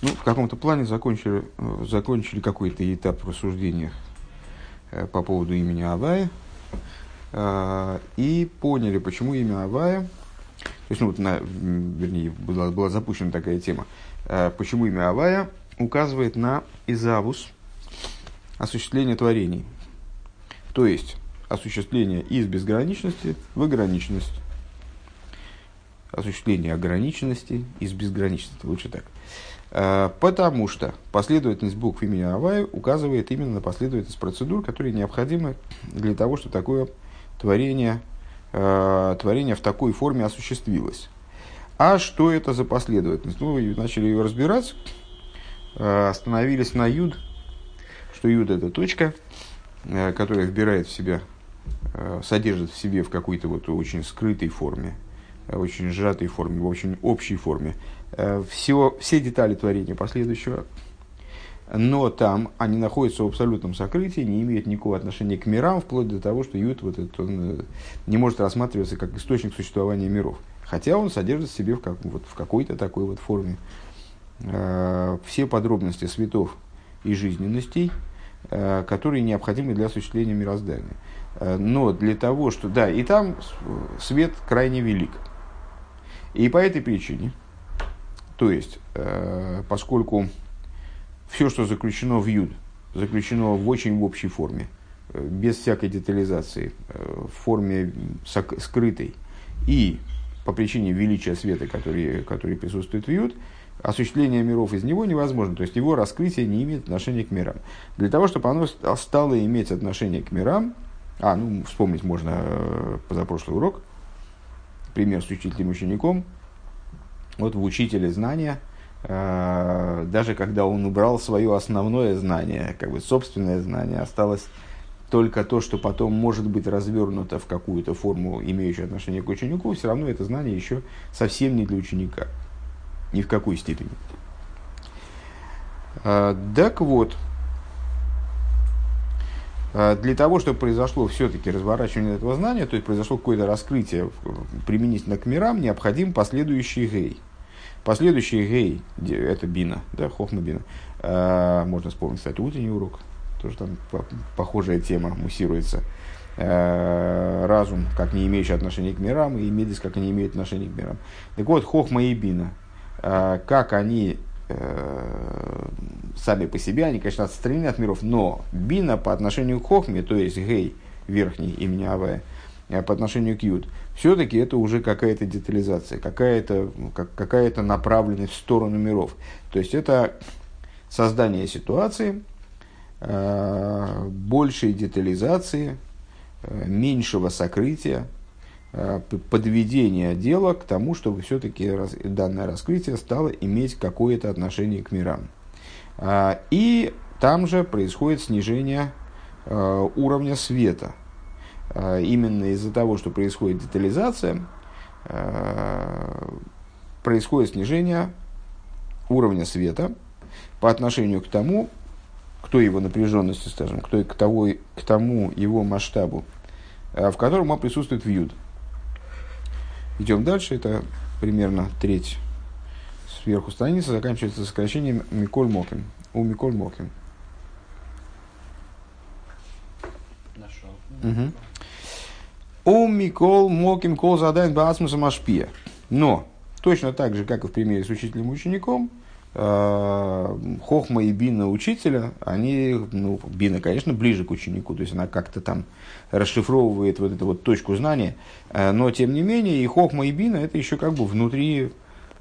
Ну, в каком-то плане закончили, э, закончили какой-то этап рассуждения э, по поводу имени Авая э, и поняли, почему имя Авая, то есть, ну, вот на, вернее, была, была запущена такая тема, почему имя Авая указывает на Изавус, осуществление творений. То есть, осуществление из безграничности в ограниченность. Осуществление ограниченности из безграничности, лучше так. Э, потому что последовательность букв имени Авай указывает именно на последовательность процедур, которые необходимы для того, чтобы такое творение, э, творение в такой форме осуществилось. А что это за последовательность? Ну, начали ее разбирать, э, остановились на юд, что юд это точка, которая вбирает в себя, содержит в себе в какой-то вот очень скрытой форме, очень сжатой форме, в очень общей форме все, все детали творения последующего, но там они находятся в абсолютном сокрытии, не имеют никакого отношения к мирам, вплоть до того, что Ют вот этот, он э, не может рассматриваться как источник существования миров. Хотя он содержит в себе в, как, вот, в какой-то такой вот форме э, все подробности светов и жизненностей, э, которые необходимы для осуществления мироздания. Э, но для того, что... Да, и там свет крайне велик. И по этой причине, то есть, э, поскольку все, что заключено в юд, заключено в очень общей форме, э, без всякой детализации, э, в форме скрытой, и по причине величия света, который, который присутствует в юд, осуществление миров из него невозможно. То есть его раскрытие не имеет отношения к мирам. Для того, чтобы оно стало иметь отношение к мирам, а, ну, вспомнить можно позапрошлый урок, пример с учителем учеником – вот в учителе знания, э, даже когда он убрал свое основное знание, как бы собственное знание, осталось только то, что потом может быть развернуто в какую-то форму, имеющую отношение к ученику, все равно это знание еще совсем не для ученика. Ни в какой степени. Э, так вот, э, для того, чтобы произошло все-таки разворачивание этого знания, то есть произошло какое-то раскрытие применительно к мирам, необходим последующий гей. Последующий гей, это бина, да, хохма бина. А, можно вспомнить, кстати, утренний урок, тоже там похожая тема муссируется. А, разум, как не имеющий отношения к мирам, и медис, как они имеют отношение к мирам. Так вот, хохма и бина, а, как они э, сами по себе, они, конечно, отстранены от миров, но бина по отношению к хохме, то есть гей, верхний имени Авая, Э, по отношению к Юд, все-таки это уже какая-то детализация, какая-то как, какая направленность в сторону миров. То есть это создание ситуации, э, большей детализации, э, меньшего сокрытия, э, подведения дела к тому, чтобы все-таки данное раскрытие стало иметь какое-то отношение к мирам. Э, и там же происходит снижение э, уровня света – Э, именно из-за того, что происходит детализация, э, происходит снижение уровня света по отношению к тому, к той его напряженности, скажем, к, той, к, того, к тому его масштабу, э, в котором он присутствует в юд. Идем дальше, это примерно треть сверху страницы, заканчивается сокращением Миколь Мокин. У Миколь Мокин. Нашел. Угу. У Микол Моким Кол задает Басмуса Машпия. Но, точно так же, как и в примере с учителем и учеником, э, Хохма и Бина учителя, они, ну, Бина, конечно, ближе к ученику, то есть она как-то там расшифровывает вот эту вот точку знания, э, но тем не менее и Хохма и Бина это еще как бы внутри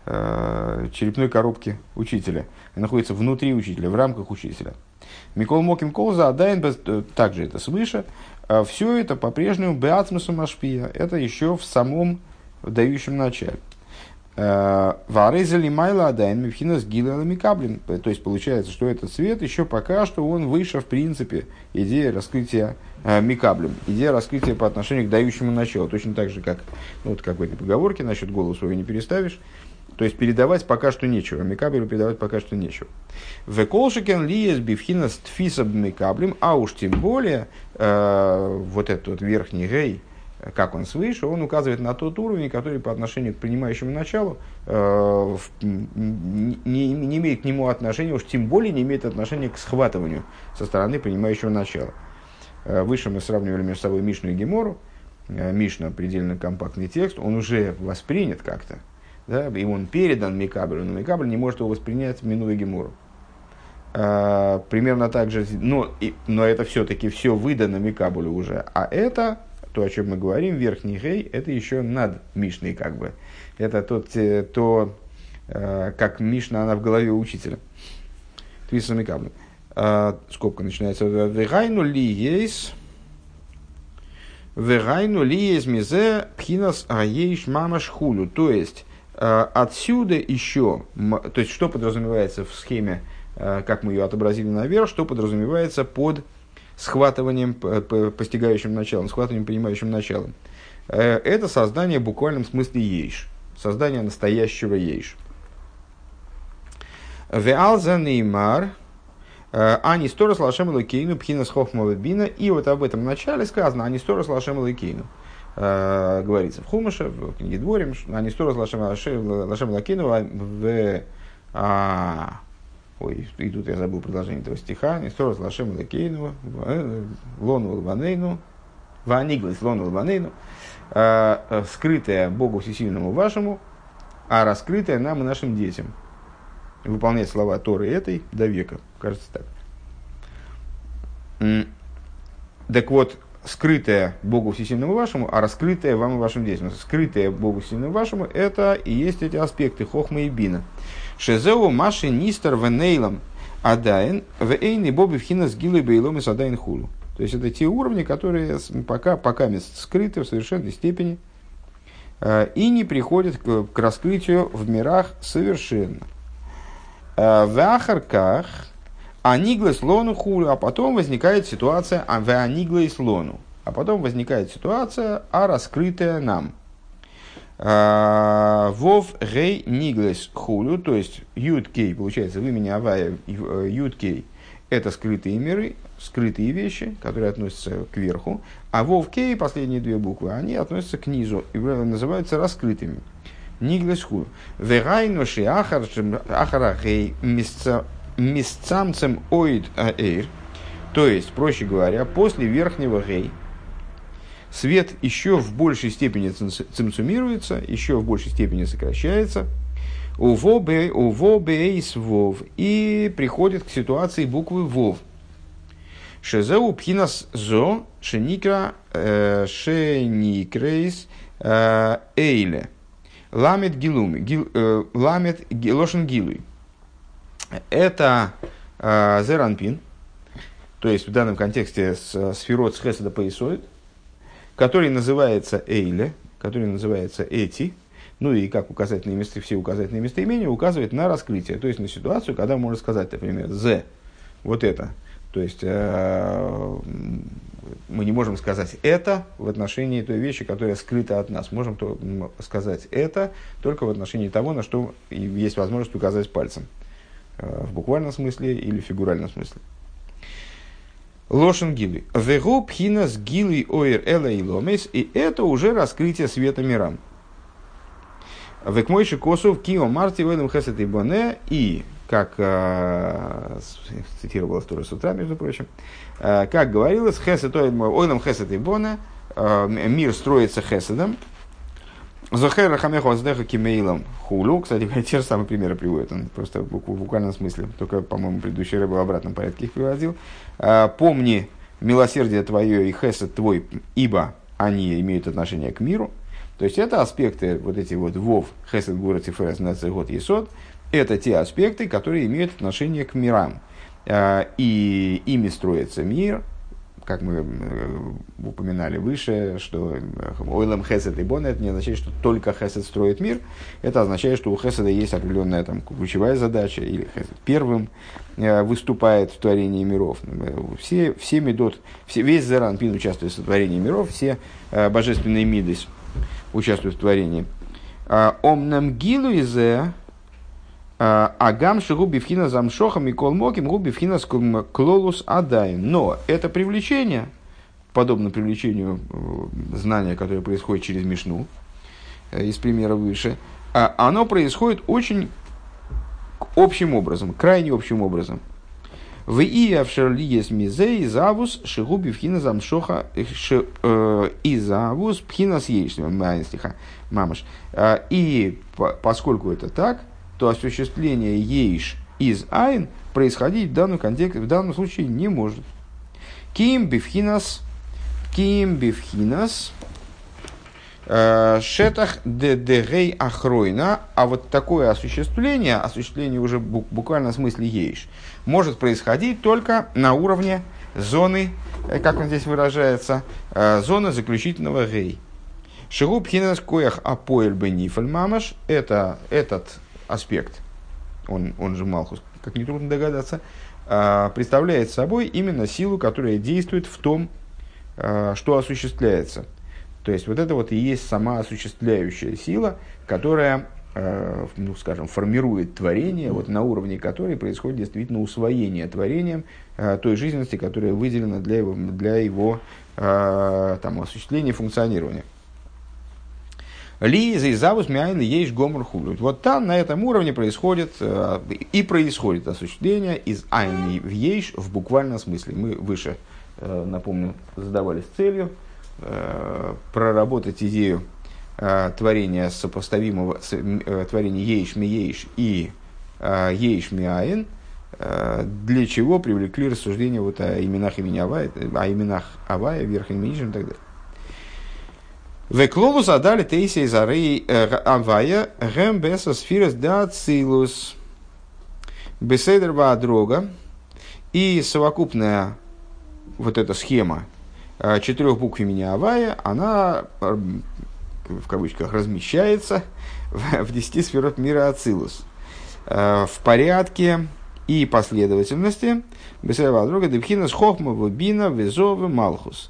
э, черепной коробки учителя, находится внутри учителя, в рамках учителя. Микол Моким Колза, Адайн, также это свыше, все это по-прежнему беатмусу машпия. Это еще в самом дающем начале. А, Варезали майла адайн мифхина с микаблин. То есть получается, что этот свет еще пока что он выше в принципе идея раскрытия э, микаблем, идея раскрытия по отношению к дающему началу. Точно так же, как ну, вот как в этой поговорке насчет голову свою не переставишь. То есть передавать пока что нечего. Микабелю передавать пока что нечего. В колшикен лиес бифхина с тфисаб микаблем, а уж тем более э, вот этот вот верхний гей, как он свыше, он указывает на тот уровень, который по отношению к принимающему началу э, не, не имеет к нему отношения, уж тем более не имеет отношения к схватыванию со стороны принимающего начала. Э, выше мы сравнивали между собой Мишну и Гемору. Э, Мишна предельно компактный текст, он уже воспринят как-то, да, и он передан Микаблю, но Микабль не может его воспринять, минуя Гемору. Uh, примерно так же, но, и, но это все-таки все выдано Микабулю уже, а это то, о чем мы говорим, верхний гей, это еще над Мишной как бы. Это тот, э, то, э, как Мишна, она в голове учителя. Твисами каблю. А, скобка начинается. Вегайну ли есть Вегайну ли есть мизе пхинас аейш мамаш хулю. То есть, отсюда еще, то есть, что подразумевается в схеме, как мы ее отобразили наверх, что подразумевается под схватыванием, постигающим началом, схватыванием, понимающим началом. Э, это создание в буквальном смысле ейш, создание настоящего ейш. Веалза неймар, э, Ани сторос лашем лакейну пхинас хохмова бина. И вот об этом начале сказано, Ани сторос лашем лакейну. Э, говорится в Хумаше, в книге Дворим, Ани сторос лашем лакейну в Ой, и тут я забыл продолжение этого стиха. Несторос лашем лакейну, э, лону лванейну, ваниглас лону лванейну, а, э, скрытое Богу Всесильному вашему, а раскрытое нам и нашим детям. Выполнять слова Торы этой до века. Кажется так. Так вот, скрытое Богу Всесильному вашему, а раскрытое вам и вашим детям. Скрытое Богу Всесильному вашему, это и есть эти аспекты Хохма и Бина. Шезеу Маши Нистер Венейлом Адайн Вейни Боби Вхина с Бейлом и Садайн Хулу. То есть это те уровни, которые пока, пока скрыты в совершенной степени э, и не приходят к, к раскрытию в мирах совершенно. Э, в Аниглес лону хулю, а потом возникает ситуация а в аниглес лону. А потом возникает ситуация, а раскрытая нам. А, вов гей ниглес хулю, то есть юткей, получается, в имени Авая э, юткей, это скрытые миры, скрытые вещи, которые относятся к верху, а вов кей, последние две буквы, они относятся к низу и называются раскрытыми. Ниглес хулю. Верайнуши ахара гей мисцамцем оид аэйр, то есть, проще говоря, после верхнего гей, свет еще в большей степени цимсумируется, еще в большей степени сокращается, увобейс вов, и приходит к ситуации буквы вов. Шезеу пхинас зо шеникра э, шеникрейс э, эйле. Ламет гилуми, э, ламет лошен гилуй. Это зеранпин, то есть в данном контексте сферот с хеседа поясоид – который называется Эйле, который называется Эти, ну и как указательные места, все указательные местоимения указывают на раскрытие, то есть на ситуацию, когда можно сказать, например, «з», вот это, то есть э, мы не можем сказать это в отношении той вещи, которая скрыта от нас. Можем то, сказать это только в отношении того, на что есть возможность указать пальцем. Э, в буквальном смысле или фигуральном смысле. Лошен гилы. Вегу пхинас гилы оир эла и ломес. И это уже раскрытие света мирам. Векмойши косов кио марти вэлем хесет и боне. И, как э, цитировала Тора с утра, между прочим, э, как говорилось, хесет ойлем хесет и боне, э, мир строится хеседом, Захер Рахамеху Аздеха Кимейлом Хулю. Кстати, те же самые примеры приводят. Он просто в буквальном смысле. Только, по-моему, предыдущий рыба в обратном порядке их приводил. А, Помни милосердие твое и хесед твой, ибо они имеют отношение к миру. То есть это аспекты, вот эти вот вов, хесед, гура, тиферес, год, есод, это те аспекты, которые имеют отношение к мирам. А, и ими строится мир, как мы э, упоминали выше, что э, ойлам хесед и бон, это не означает, что только хесед строит мир, это означает, что у хеседа есть определенная там, ключевая задача, или хесед первым э, выступает в творении миров. Все, все медот, все, весь Заранпин участвует в сотворении миров, все божественные миды участвуют в творении. Омнам гилу изе а, Агам шигуби вхина замшохам и колмоким губи вхина клолус адай. Но это привлечение подобно привлечению знания, которое происходит через Мишну, из примера выше, а оно происходит очень общим образом, крайне общим образом. В иявшер лиес мизей завус шигуби вхина замшоха и завус пхина стиха мамаш. И поскольку это так, то осуществление ейш из айн происходить в данном, контексте, в данном случае не может. Ким бифхинас, ким бифхинас, э, шетах дедегей ахройна, а вот такое осуществление, осуществление уже буквально в смысле ейш, может происходить только на уровне зоны, э, как он здесь выражается, э, зоны заключительного гей. Шигу пхинас коях апоэль бенифаль мамаш, это этот аспект, он, он же Малхус, как нетрудно догадаться, а, представляет собой именно силу, которая действует в том, а, что осуществляется. То есть вот это вот и есть сама осуществляющая сила, которая, а, ну, скажем, формирует творение, вот на уровне которой происходит действительно усвоение творением той жизненности, которая выделена для его, для его там, осуществления функционирования. Ли из завус мяйн есть гомор хулют. Вот там, на этом уровне происходит э, и происходит осуществление из айн в ейш в буквальном смысле. Мы выше, э, напомню, задавались целью э, проработать идею творения сопоставимого, творения ейш ми ейш и ейш ми айн, для чего привлекли рассуждения вот о именах имени Авая, о именах Авая, верхнем и нижнем и так далее. Веклолу задали тейси из арей авая гэм беса сфирас да цилус беседер дрога. И совокупная вот эта схема э, четырех букв имени Авая, она э, в кавычках размещается в десяти сферот мира Ацилус э, в порядке и последовательности Бесева Дрога Дебхинас Хохма Вубина Везовы Малхус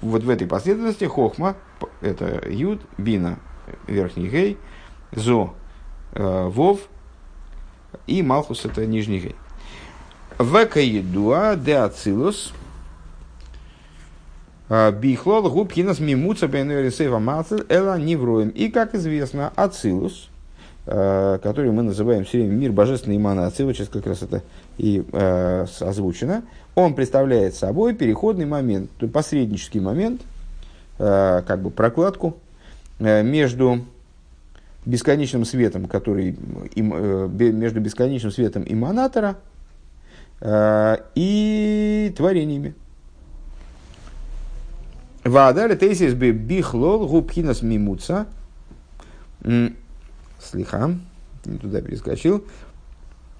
вот в этой последовательности хохма, это юд, бина, верхний гей, зо, э, вов, и малхус это нижний гей. Века едуа де ацилус, э, бихлол губкинас мимуца бенуэрисева мацель эла невроем. И, как известно, ацилус, который мы называем все время мир божественной имана Ацилус, сейчас как раз это и э, озвучено, он представляет собой переходный момент, посреднический момент, э, как бы прокладку э, между бесконечным светом, который э, между бесконечным светом иманатора э, и творениями. Ваадали тейсис би бихлол губхинас мимуца. Слиха, не туда перескочил.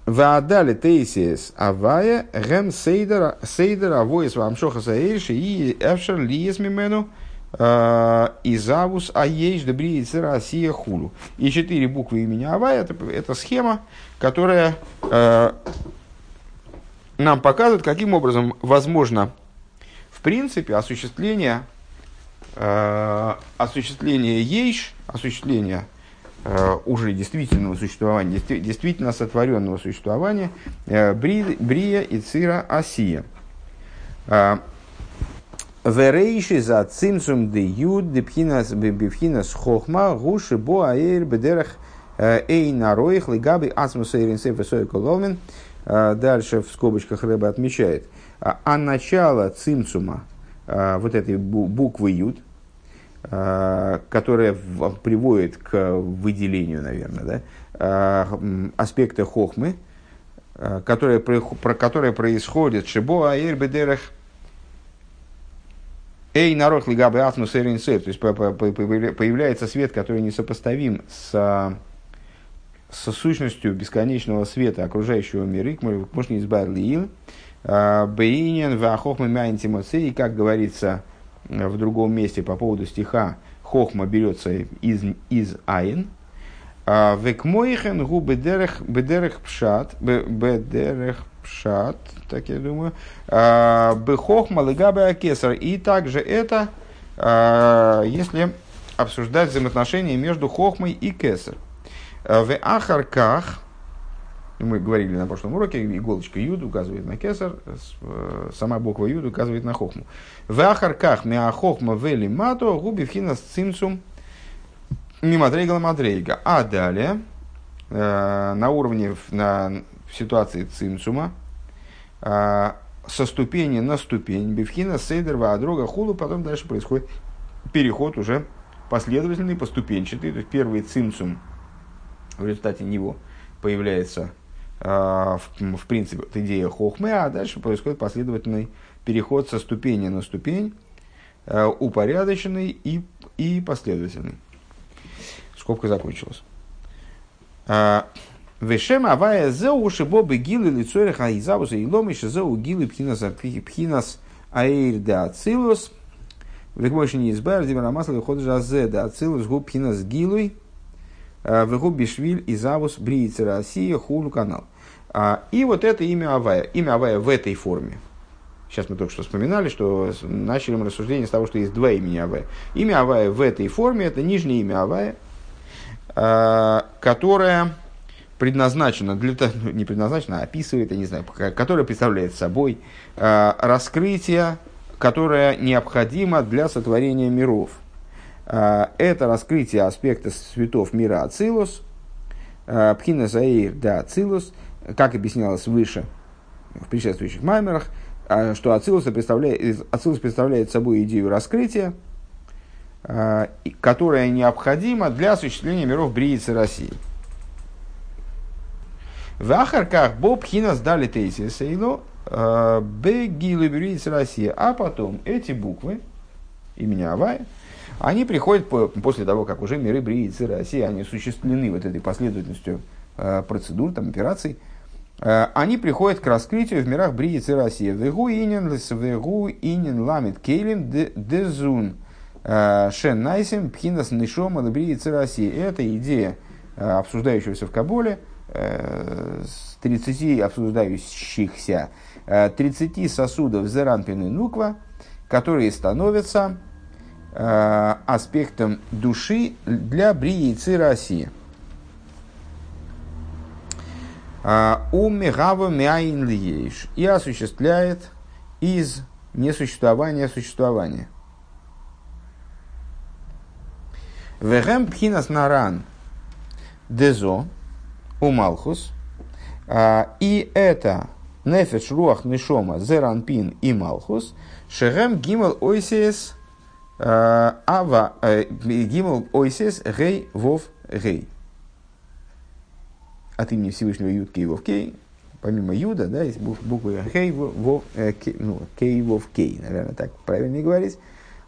Ваадали тейсис авая гем сейдера сейдера авоис вамшоха саэйши и эвшер лиес мимену а, изавус аейш дебри Россия хулу. И четыре буквы имени Авая это, это схема, которая э, нам показывает, каким образом возможно в принципе осуществление э, осуществление ейш, осуществление уже действительного существования, действительно сотворенного существования э, Брия и Цира Асия. Э, Верейши за цимсум де юд де пхинас бифхинас хохма гуши бо аэр бедерах эй нароих лигаби асмуса иринсеф и коломен. Дальше в скобочках Рэба отмечает. А начало цимсума, вот этой буквы юд, Э, которая приводит к выделению, наверное, да, э, аспекта хохмы, э, которая, про которое происходит шибо аэр бедерах эй народ лигабы атмус то есть появляется свет, который несопоставим с со сущностью бесконечного света окружающего мира, можно избавить лиил, бейнин вахохма мяйнтимоци, и как говорится, в другом месте по поводу стиха хохма берется из, из айн. А, Векмоихен гу бедерех, бедерех пшат, бедерех пшат, так я думаю, а, бехохма лыгабе акесар. И также это, а, если обсуждать взаимоотношения между хохмой и кесар. В ахарках, Мы говорили на прошлом уроке, иголочка Юд указывает на Кесар, сама буква Юд указывает на Хохму. В Ахарках Меахохма Вели Мато Губи Вхинас Цимцум Мимадрейгала Мадрейга. А далее, на уровне, на ситуации Цимцума, со ступени на ступень, Бифхина, Сейдер, Ваадрога, Хулу, потом дальше происходит переход уже последовательный, поступенчатый. То есть первый цимцум, в результате него появляется э, в, в принципе вот идея хохмы, а дальше происходит последовательный переход со ступени на ступень, э, упорядоченный и, и последовательный. Скобка закончилась. А, Вешем авая зеу шибобы гилы лицо хаизавуса и ломы шизеу гилы пхинас пхинас аир да ацилус. Векмойши не избавил димара масла выход жазе да ацилус губ пхинас гилуй. Вегуб бишвиль изавус бриица Россия хулу канал. И вот это имя Авая. Имя Авая в этой форме. Сейчас мы только что вспоминали, что начали мы рассуждение с того, что есть два имени Авая. Имя Авая в этой форме – это нижнее имя Авая, которое предназначена для того, ну, не предназначена, а описывает, я не знаю, которая представляет собой э, раскрытие, которое необходимо для сотворения миров. Э, это раскрытие аспекта светов мира Ацилус, э, Пхина Заир да Ацилус, как объяснялось выше в предшествующих маймерах, э, что Ацилус представляет, Ацилус представляет собой идею раскрытия, которая необходима для осуществления миров Бриицы России. В Ахарках Боб Хинас дали Тейсисейну э, Бегилу Россия. А потом эти буквы имени Авая, они приходят после того, как уже миры Бриицы России, они осуществлены вот этой последовательностью э, процедур, там, операций, э, они приходят к раскрытию в мирах Бриицы России. Вегу инин вегу инин ламит кейлим дезун шен найсим пхинас нишома Бриицы России. Это идея, обсуждающегося в Каболе – 30 обсуждающихся 30 э, сосудов Зеранпин и Нуква, которые становятся э, аспектом души для Бриицы России. Э, У Мегава Лиеш и осуществляет из несуществования существования. Вегем Пхинас Наран Дезо – у Малхус. А, и это Нефеш Руах Нишома Зеранпин и Малхус. Шерем Гимел Ойсес Ава э, Гимел Ойсес Гей Вов Гей. От имени Всевышнего Юд Кей Вов Кей. Помимо Юда, да, есть буквы Хей Вов э, ну, Кей Вов Кей, наверное, так правильнее говорить.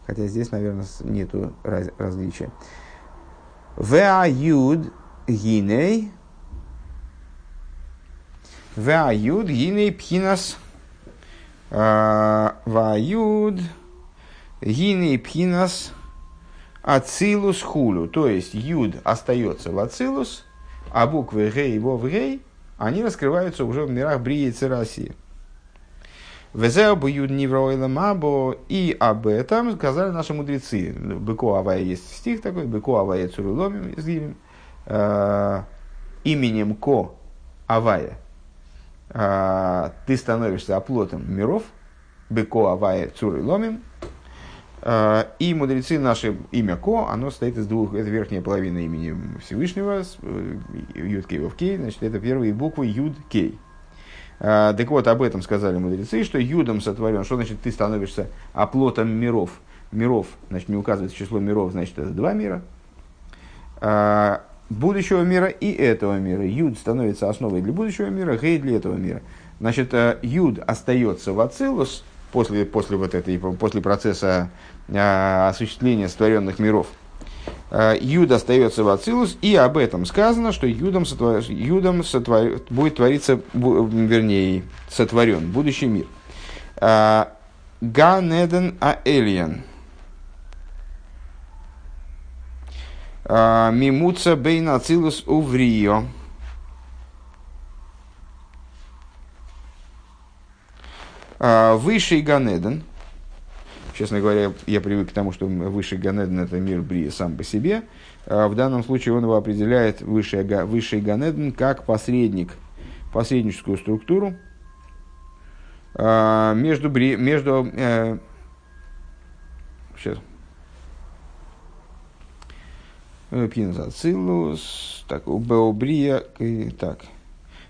Хотя здесь, наверное, нету раз, различия. Веа Юд Гиней Ваюд гиней пхинас. Ваюд гиней пхинас ацилус хулю. То есть юд остается в ацилус, а буквы гей и вов гей, они раскрываются уже в мирах Брии и Церасии. Везеобу юд невроила мабо. И об этом сказали наши мудрецы. Быко Авая есть стих такой. Быко Авая Цуруломим изгибем. Именем Ко Авая а, ты становишься оплотом миров, Беко Авая Цуры Ломим, а, и мудрецы, наше имя Ко, оно состоит из двух, это верхняя половина имени Всевышнего, э, Юд Кей Кей, значит, это первые буквы Юд Кей. А, так вот, об этом сказали мудрецы, что Юдом сотворен, что значит ты становишься оплотом миров. Миров, значит, не указывается число миров, значит, это два мира будущего мира и этого мира. Юд становится основой для будущего мира, гей для этого мира. Значит, э, Юд остается в Ацилус после, после, вот этой, после процесса а, осуществления сотворенных миров. А, Юд остается в Ацилус, и об этом сказано, что Юдом, сотвор, Юдом сотвор, будет твориться, вернее, сотворен будущий мир. А, Ганеден Аэльян. А, Мимуца бейна ацилус уврио. Высший Ганеден. Честно говоря, я привык к тому, что высший Ганеден это мир Брия сам по себе. А, в данном случае он его определяет, высший, высший Ганеден, как посредник, посредническую структуру э, между, между э, сейчас, Пинас Ацилус, так, Беобрия, так,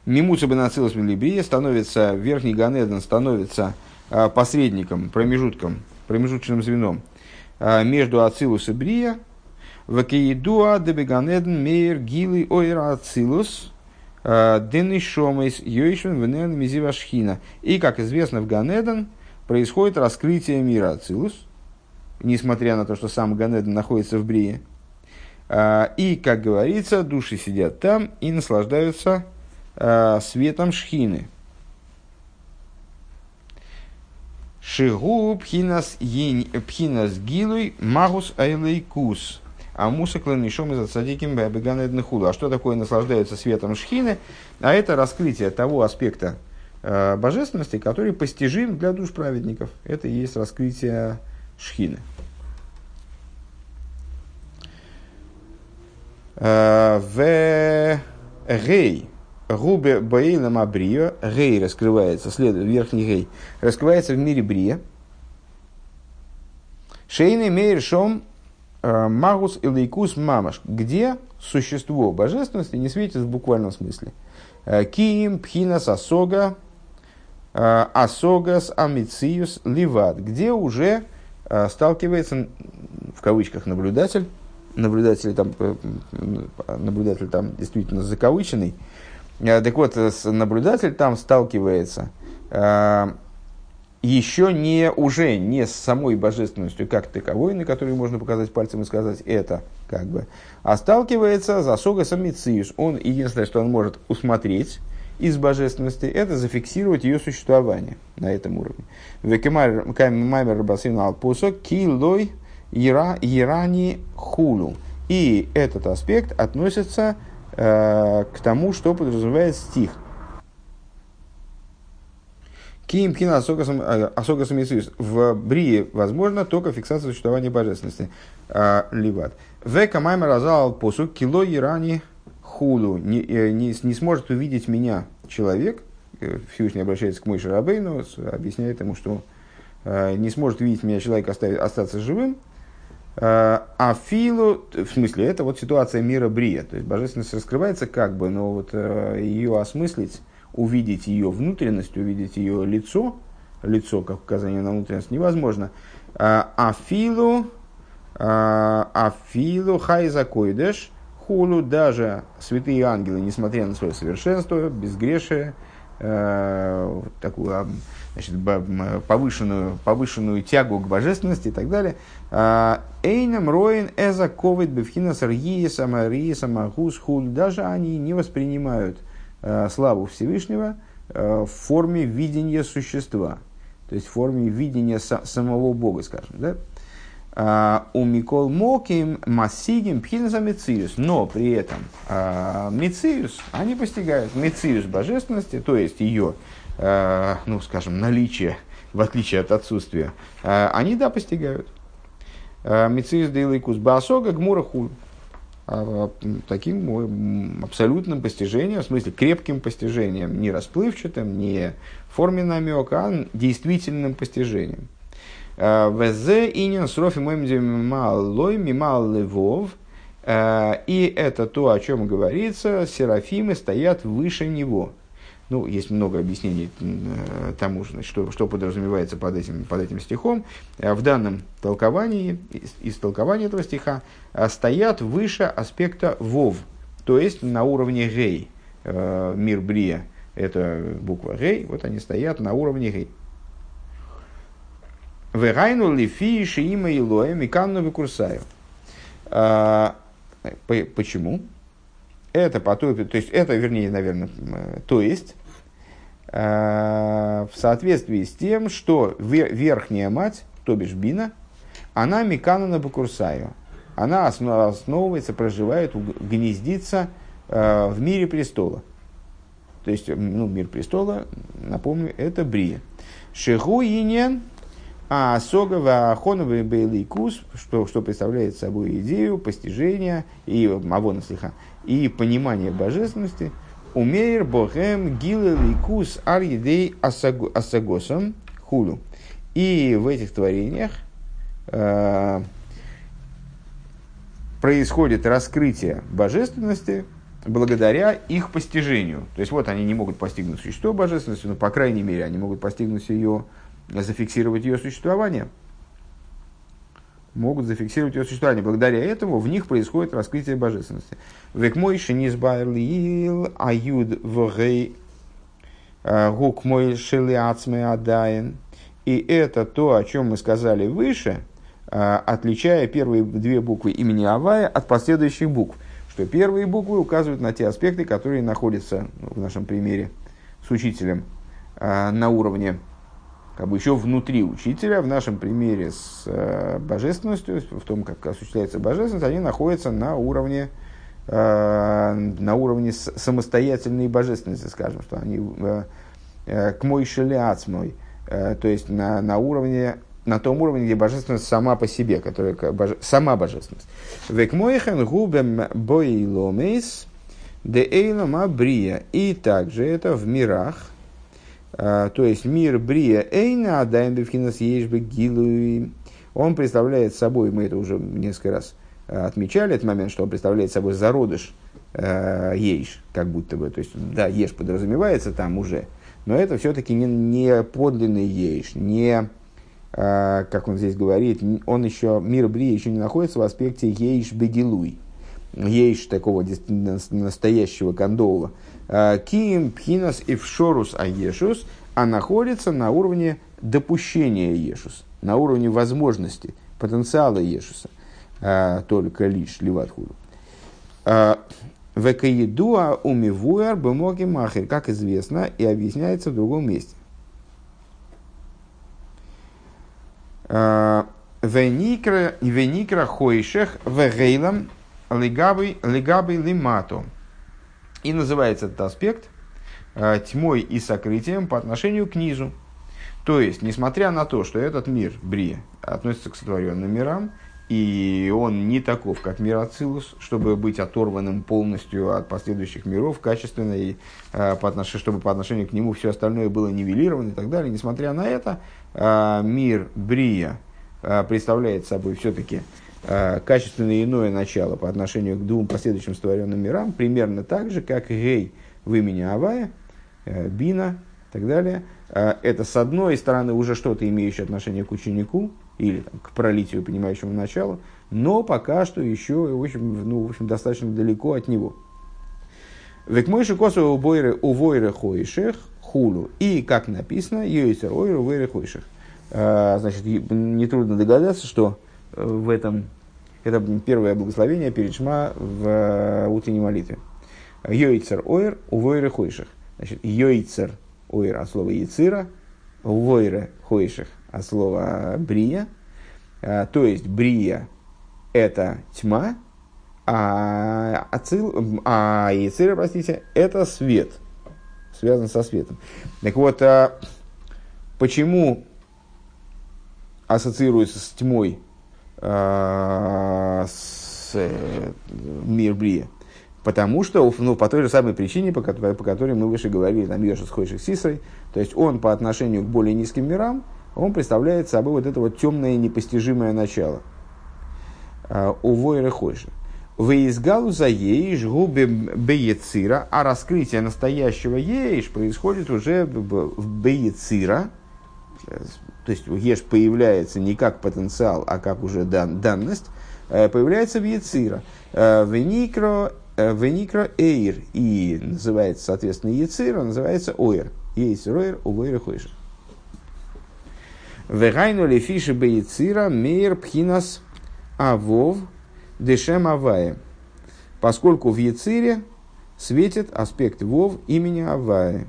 Мимуца Бенацилус Милибрия становится, верхний Ганеден становится а, посредником, промежутком, промежуточным звеном а, между Ацилус и Брия, Вакиедуа дебеганеден мейер гилы ойра Ацилус, а, денишомейс йойшвен венен мизивашхина. И, как известно, в Ганеден происходит раскрытие мира Ацилус, несмотря на то, что сам Ганеден находится в Брие. И, как говорится, души сидят там и наслаждаются светом шхины. Шигу пхинас, пхинас гилуй магус айлейкус. А муса кланишом из отсадиким бабиган А что такое наслаждаются светом шхины? А это раскрытие того аспекта э, божественности, который постижим для душ праведников. Это и есть раскрытие шхины. Э, в гей Губе Баилам Абрио, Гей раскрывается, следует, верхний Гей, раскрывается в мире Брия. Шейный Мейр Шом э, Магус и Лейкус Мамаш, где существо божественности не светит в буквальном смысле. Э, Киим, Пхинас, Асога, э, Асогас, Амициус, Ливат, где уже сталкивается, в кавычках, наблюдатель, наблюдатель там, наблюдатель там действительно закавыченный, так вот, наблюдатель там сталкивается э, еще не уже не с самой божественностью как таковой, на которую можно показать пальцем и сказать это, как бы, а сталкивается за согасом Мициус. Он единственное, что он может усмотреть из божественности, это зафиксировать ее существование на этом уровне. Векемаймер Басин Алпусо Килой Ирани Хулу. И этот аспект относится Э, к тому, что подразумевает стих. Ким кина асогасам э, В брии возможно только фиксация существования божественности. Э, ливат. Века маймер разал посук кило ирани хулу. Не, не, не сможет увидеть меня человек. Всевышний обращается к Мойше Рабейну, объясняет ему, что не сможет видеть меня человек оставить, остаться живым, а филу, в смысле, это вот ситуация мира Брия. То есть божественность раскрывается как бы, но вот э, ее осмыслить, увидеть ее внутренность, увидеть ее лицо, лицо как указание на внутренность невозможно. А филу, а филу хайзакойдеш, хулу даже святые ангелы, несмотря на свое совершенство, безгрешие, э, такую значит, повышенную, повышенную тягу к божественности и так далее. А, Эйнам роин эза ковид бифхина саргиеса мариеса магус хуль. Даже они не воспринимают а, славу Всевышнего а, в форме видения существа. То есть в форме видения самого Бога, скажем. Да? У Микол Моким Массигим Пхинза Мециус. Но при этом Мециус, они постигают Мециус божественности, то есть ее Э, ну, скажем, наличие, в отличие от отсутствия, э, они, да, постигают. Э, Мициус Дейлайкус Басога Гмура Хуль. Таким абсолютным постижением, в смысле крепким постижением, не расплывчатым, не форме намека, а действительным постижением. ВЗ инин срофи малой мимал левов. И это то, о чем говорится, серафимы стоят выше него. Ну, есть много объяснений э, тому, что, что подразумевается под этим, под этим стихом. Э, в данном толковании, из, из толкования этого стиха, э, стоят выше аспекта вов, то есть на уровне гей. Мир Брия – это буква гей, вот они стоят на уровне гей. Вегайну лифи шиима илоя миканну викурсаю. Почему? Это по той, то есть это, вернее, наверное, то есть э, в соответствии с тем, что верхняя мать, то бишь Бина, она Микана на Бакурсаю. Она основывается, проживает, гнездится э, в мире престола. То есть, ну, мир престола, напомню, это Брия. Шеху Инен, а Сога Ахоновый Бейликус, что, что представляет собой идею постижения и Авона Слиха, и понимание божественности Умеер богем гилы ликус ар едей асагосом хулю. И в этих творениях э, происходит раскрытие божественности благодаря их постижению. То есть вот они не могут постигнуть существо божественности, но по крайней мере они могут постигнуть ее, зафиксировать ее существование. Могут зафиксировать ее существование. Благодаря этому в них происходит раскрытие божественности. Век мой шинизбайлил аюд вгей э, гук мой шелиацме адаин. И это то, о чем мы сказали выше, а, отличая первые две буквы имени Авая от последующих букв. Что первые буквы указывают на те аспекты, которые находятся ну, в нашем примере с учителем а, на уровне как бы еще внутри учителя, в нашем примере с э, божественностью, в том, как осуществляется божественность, они находятся на уровне, э, на уровне самостоятельной божественности, скажем, что они э, к мой шелеацмой, то есть на, на уровне на том уровне, где божественность сама по себе, которая боже, сама божественность. Век моихен губем боиломейс де эйлома брия. И также это в мирах, то есть мир брия эйна адаем бифхинас ешбе гилуи. Он представляет собой, мы это уже несколько раз а, отмечали, этот момент, что он представляет собой зародыш э, ейш, как будто бы, то есть, да, еш подразумевается там уже, но это все-таки не, не подлинный ейш, не, э, как он здесь говорит, он еще, мир Брия еще не находится в аспекте ейш бегилуй, ейш такого настоящего кондола. А, Ким, пхинас и вшорус аешус, а находится на уровне допущения ешус, на уровне возможности, потенциала ешуса, а, только лишь ливатхуду. Векаедуа умивуэр бумоги махер, как известно, и объясняется в другом месте. Веникра хойшех вегейлам лигабы лимато. И называется этот аспект а, тьмой и сокрытием по отношению к низу. То есть, несмотря на то, что этот мир, Брия, относится к сотворенным мирам, и он не таков, как мир Ацилус, чтобы быть оторванным полностью от последующих миров, качественно, и, э, по отнош... чтобы по отношению к нему все остальное было нивелировано и так далее. Несмотря на это, э, мир Брия э, представляет собой все-таки э, качественно иное начало по отношению к двум последующим створенным мирам, примерно так же, как Гей в имени Авая, э, Бина и так далее. Э, это, с одной стороны, уже что-то имеющее отношение к ученику, или там, к пролитию понимающему началу, но пока что еще в общем, ну, в общем, достаточно далеко от него. Век мой шикосу у войры хойшех хулу. И, как написано, йойсер ойру войры хойшех. А, значит, нетрудно догадаться, что в этом это первое благословение перед Шма в э, утренней молитве. Йойцер ойр у войры хойшех. Значит, йойцер ойр от слова яцира, у войры хойшех от слова брия. А, то есть брия – это тьма, а, ацил, а яцира, простите, это свет, связан со светом. Так вот, а, почему ассоциируется с тьмой с, э, мир Брия? Потому что, ну, по той же самой причине, по которой, по которой мы выше говорили, там, Йоша с Сисрой, то есть он по отношению к более низким мирам – он представляет собой вот это вот темное непостижимое начало. А, у Войра Хойша. Выизгалу за ейш губы беецира, а раскрытие настоящего ейш происходит уже в беецира, то есть еш появляется не как потенциал, а как уже дан, данность, э, появляется в ецира. Э, веникро, э, веникро эйр, и называется, соответственно, ецира, называется оир. Ейс роир, у войра хойша. Вегайну ли фиши бейцира мейр пхинас авов дешем авая. Поскольку в Яцире светит аспект вов имени Авая.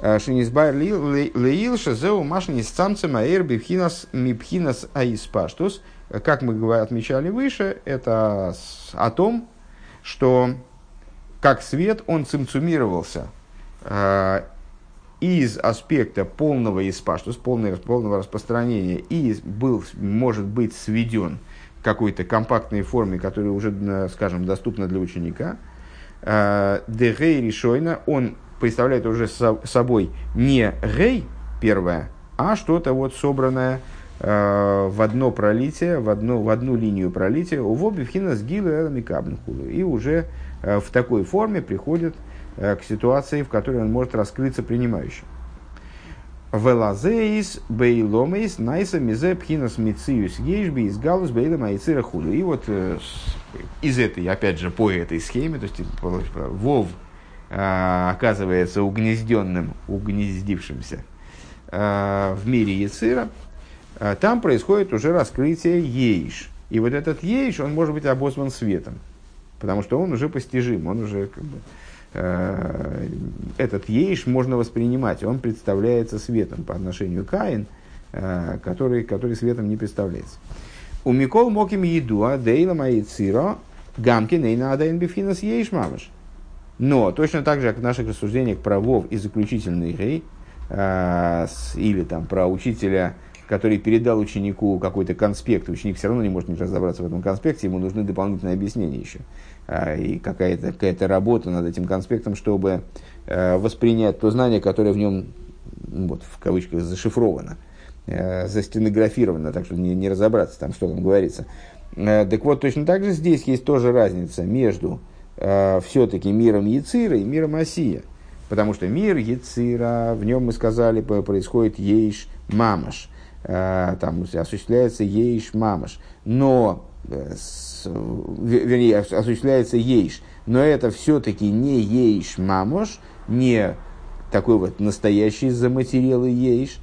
Шинизбайр леил шазеу машни самцем аэр бифхинас мипхинас аиспаштус. Как мы отмечали выше, это о том, что как свет он цимцумировался а, из аспекта полного испаш, то есть полного, полного распространения, и был, может быть сведен в какой-то компактной форме, которая уже, скажем, доступна для ученика, Дегей решойна, он представляет уже собой не гей первое, а что-то вот собранное в одно пролитие, в, одно, в одну линию пролития, у вобивхина с гилы и уже в такой форме приходит к ситуации, в которой он может раскрыться принимающим. Велазеис, бейломейс, найса, мизе, пхинас, мициюс, ейшби, из галус, бейлом, айцира, худу. И вот э, из этой, опять же, по этой схеме, то есть Вов э, оказывается угнезденным, угнездившимся э, в мире Яцира, там происходит уже раскрытие Ейш. И вот этот Ейш, он может быть обозван светом, потому что он уже постижим, он уже как бы, этот ейш можно воспринимать, он представляется светом по отношению к Каин, который, который светом не представляется. У Микол Моким еду, а Дейла Маицира, Гамки Нейна Адайн Бифхинас Ейш Мамаш. Но точно так же, как в наших рассуждениях про Вов и заключительный Рей, э, или там про учителя, который передал ученику какой-то конспект, ученик все равно не может не разобраться в этом конспекте, ему нужны дополнительные объяснения еще. А, и какая-то какая работа над этим конспектом, чтобы э, воспринять то знание, которое в нем, ну, вот, в кавычках, зашифровано, э, застенографировано, так что не, не разобраться там, что там говорится. Так вот, точно так же здесь есть тоже разница между все-таки миром Яцира и миром Осия. Потому что мир Яцира, в нем мы сказали, происходит Ейш Мамаш. Там осуществляется Ейш Мамаш. Но вернее, осуществляется ейш, но это все-таки не ейш мамош, не такой вот настоящий заматерелый ейш.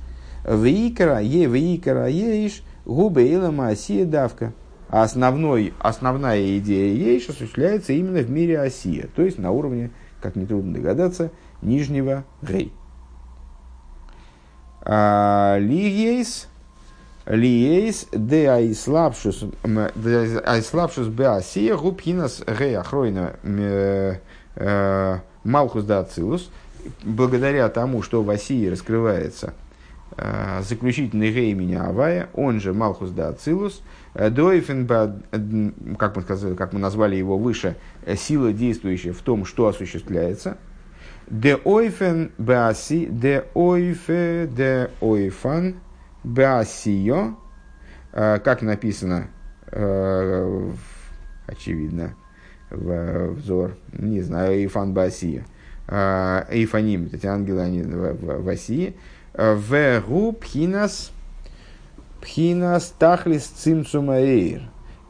Вейкара, е, вейкара ейш, губы илама осия давка. А основной, основная идея ейш осуществляется именно в мире осия, то есть на уровне, как нетрудно догадаться, нижнего гей. А, ли ейс, Лиейс де айслабшус айслабшус беасия губхинас гея хройна э, малхус да ацилус. Благодаря тому, что в Осии раскрывается э, заключительный гей меня Авая, он же Малхус да Ацилус, э, Дойфен, как мы, сказали, как мы назвали его выше, сила, действующая в том, что осуществляется. Де ойфен беаси, де ойфе, де ойфан, Беасио, э, как написано, э, очевидно, в взор, не знаю, Ифан Басия, Эйфаним, эти ангелы, они в, в, в Осии, Вегу Пхинас, Пхинас Тахлис Цимцумаэйр.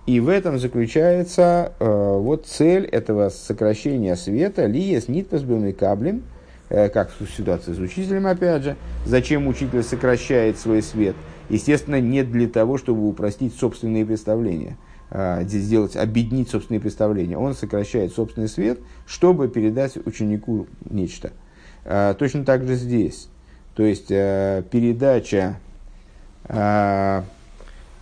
И в этом заключается э, вот цель этого сокращения света, лиес нитпас каблем, Э, как в ситуации с учителем, опять же, зачем учитель сокращает свой свет. Естественно, не для того, чтобы упростить собственные представления, а, сделать, объединить собственные представления. Он сокращает собственный свет, чтобы передать ученику нечто. А, точно так же здесь. То есть, э, передача,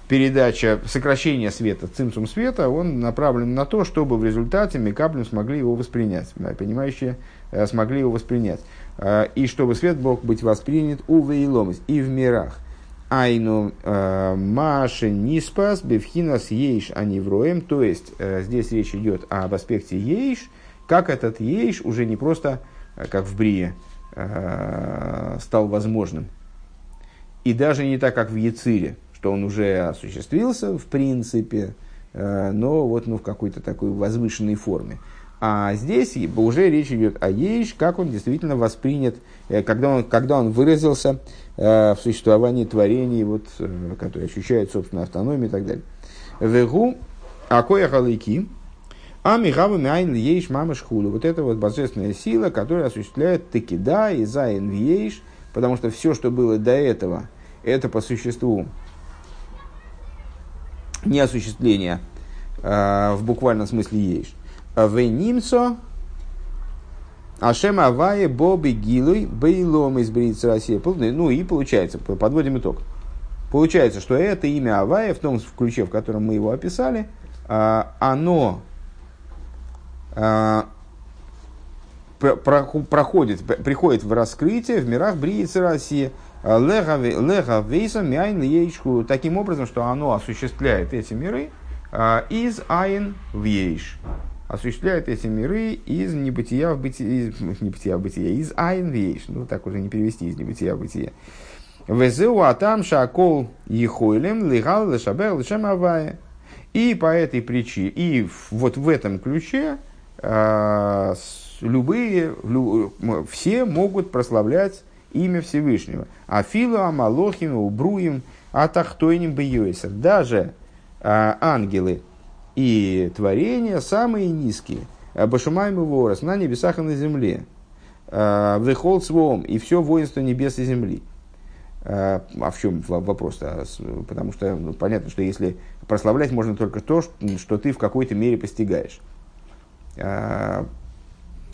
передача сокращения света, цимсум света, он направлен на то, чтобы в результате Микаблем смогли его воспринять. Понимающие Э, смогли его воспринять. Э, и чтобы свет мог быть воспринят у вейломис и в мирах. Айну э, Маше Ниспас Бевхинас Ейш Анивроем. То есть здесь речь идет об аспекте Ейш, как этот Ейш уже не просто, как в Брие, стал возможным. И даже не так, как в Яцире, что он уже осуществился в принципе, но вот ну, в какой-то такой возвышенной форме. А здесь уже речь идет о ейш, как он действительно воспринят, э, когда он, когда он выразился э, в существовании творений, вот, э, которые ощущают собственную автономию и так далее. Вегу акоя халыки, а мигавы мяйн ейш мамаш худу. Вот это вот божественная сила, которая осуществляет текида и заин ейш, потому что все, что было до этого, это по существу не осуществление в буквальном смысле ейш. Венимсо Ашем Авае Боби Гилуй Бейлом из России. Ну и получается, подводим итог. Получается, что это имя Авая, в том ключе, в котором мы его описали, а, оно а, проходит, приходит в раскрытие в мирах Бриицы России. Лега Вейса Мяйн Ейшку. Таким образом, что оно осуществляет эти миры а, из Айн в Ейш осуществляет эти миры из небытия в бытие, из небытия в бытие, из айн вейш, ну так уже не перевести из небытия в бытие. Везеу атам шакол ехойлем лигал лешабер лешем авая. И по этой причине, и вот в этом ключе э, любые, лю, все могут прославлять имя Всевышнего. Афилу амалохим убруем атахтойним бейойсер. Даже э, ангелы и творения самые низкие. Башумаем и ворос на небесах и на земле. Вехол свом и все воинство небес и земли. А в чем вопрос-то? Потому что ну, понятно, что если прославлять можно только то, что ты в какой-то мере постигаешь.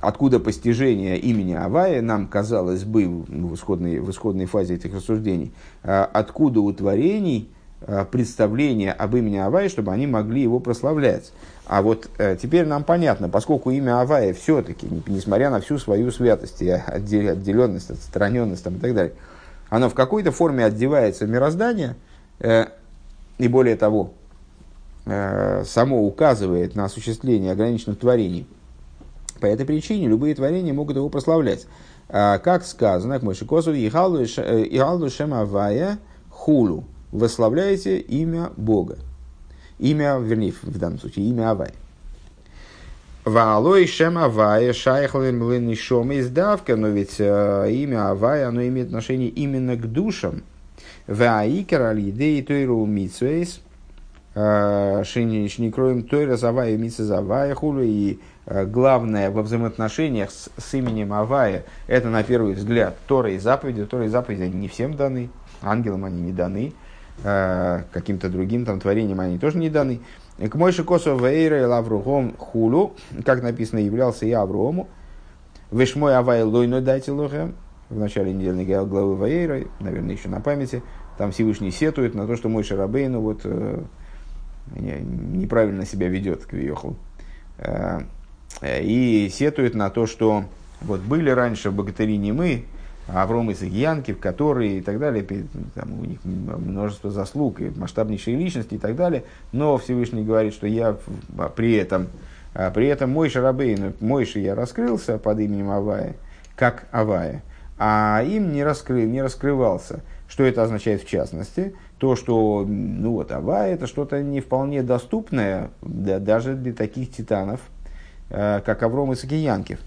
А, откуда постижение имени Авая нам казалось бы ну, в, исходной, в исходной фазе этих рассуждений, а, откуда у творений представление об имени Авая, чтобы они могли его прославлять. А вот э, теперь нам понятно, поскольку имя Авая все-таки, несмотря на всю свою святость и отделенность, отстраненность там, и так далее, оно в какой-то форме отдевается в мироздание, э, и более того, э, само указывает на осуществление ограниченных творений. По этой причине любые творения могут его прославлять. А, как сказано, к Мойшикосу, «Игалду шем авая хулу» – «Восславляйте имя Бога». Имя, вернее, в данном случае, имя Авая. Ваалой шем Авая шайхлем ленишом издавка, но ведь э, имя Авая, оно имеет отношение именно к душам. Ваикер аль едей тойру митсвейс, э, шиникроем тойра завая митса завая хулу. И э, главное во взаимоотношениях с, с именем Авая, это на первый взгляд Тора и заповеди. Тора и заповеди они не всем даны, ангелам они не даны, э, каким-то другим там творениям они тоже не даны. К Мойши Косо Вейра и Лавругом Хулу, как написано, являлся и Аврому. Вешмой Авай Лойно дайте лохем. В начале недельной главы Ваейра, наверное, еще на памяти, там Всевышний сетует на то, что мой Шарабейну вот, э, неправильно себя ведет к Виоху. Э, и сетует на то, что вот были раньше богатыри не мы, Авром из Янкив, которые и так далее, там, у них множество заслуг и масштабнейшие личности и так далее, но Всевышний говорит, что я при этом, а при этом мой Шарабейн, мой я раскрылся под именем Авая, как Авая, а им не, раскрыл, не раскрывался. Что это означает в частности? То, что ну вот, Авая это что-то не вполне доступное да, даже для таких титанов, как Авром и Сакиянкив.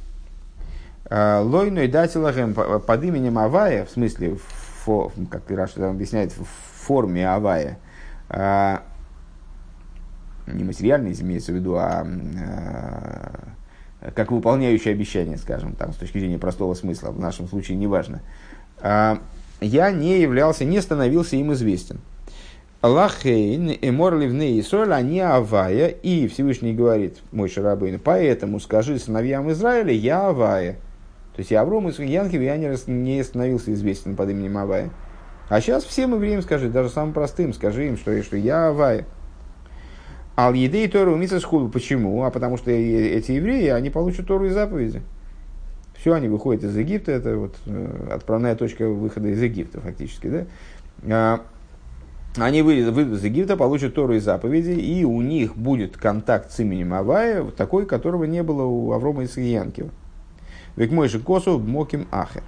Э, Лойной датилахем под именем Авая, в смысле, фо, как Раша там объясняет, в форме Авая, э, не материальный имеется в виду, а э, как выполняющий обещание, скажем, там, с точки зрения простого смысла, в нашем случае неважно, я не являлся, не становился им известен. Лахейн, Эмор Ливней и Соль, они Авая, и Всевышний говорит, мой Шарабейн, поэтому скажи сыновьям Израиля, я Авая. То есть и Авром, и Янкив, я не, не становился известен под именем Авая. А сейчас всем евреям скажи, даже самым простым, скажи им, что, что я Авая. Ал едей Тору умица схуду. Почему? А потому что эти евреи, они получат Тору и заповеди. Все, они выходят из Египта, это вот э, отправная точка выхода из Египта фактически. Да? Они выйдут, из Египта, получат Тору и заповеди, и у них будет контакт с именем Авая, такой, которого не было у Аврома и Янкива. Век мой же косу моким ахер.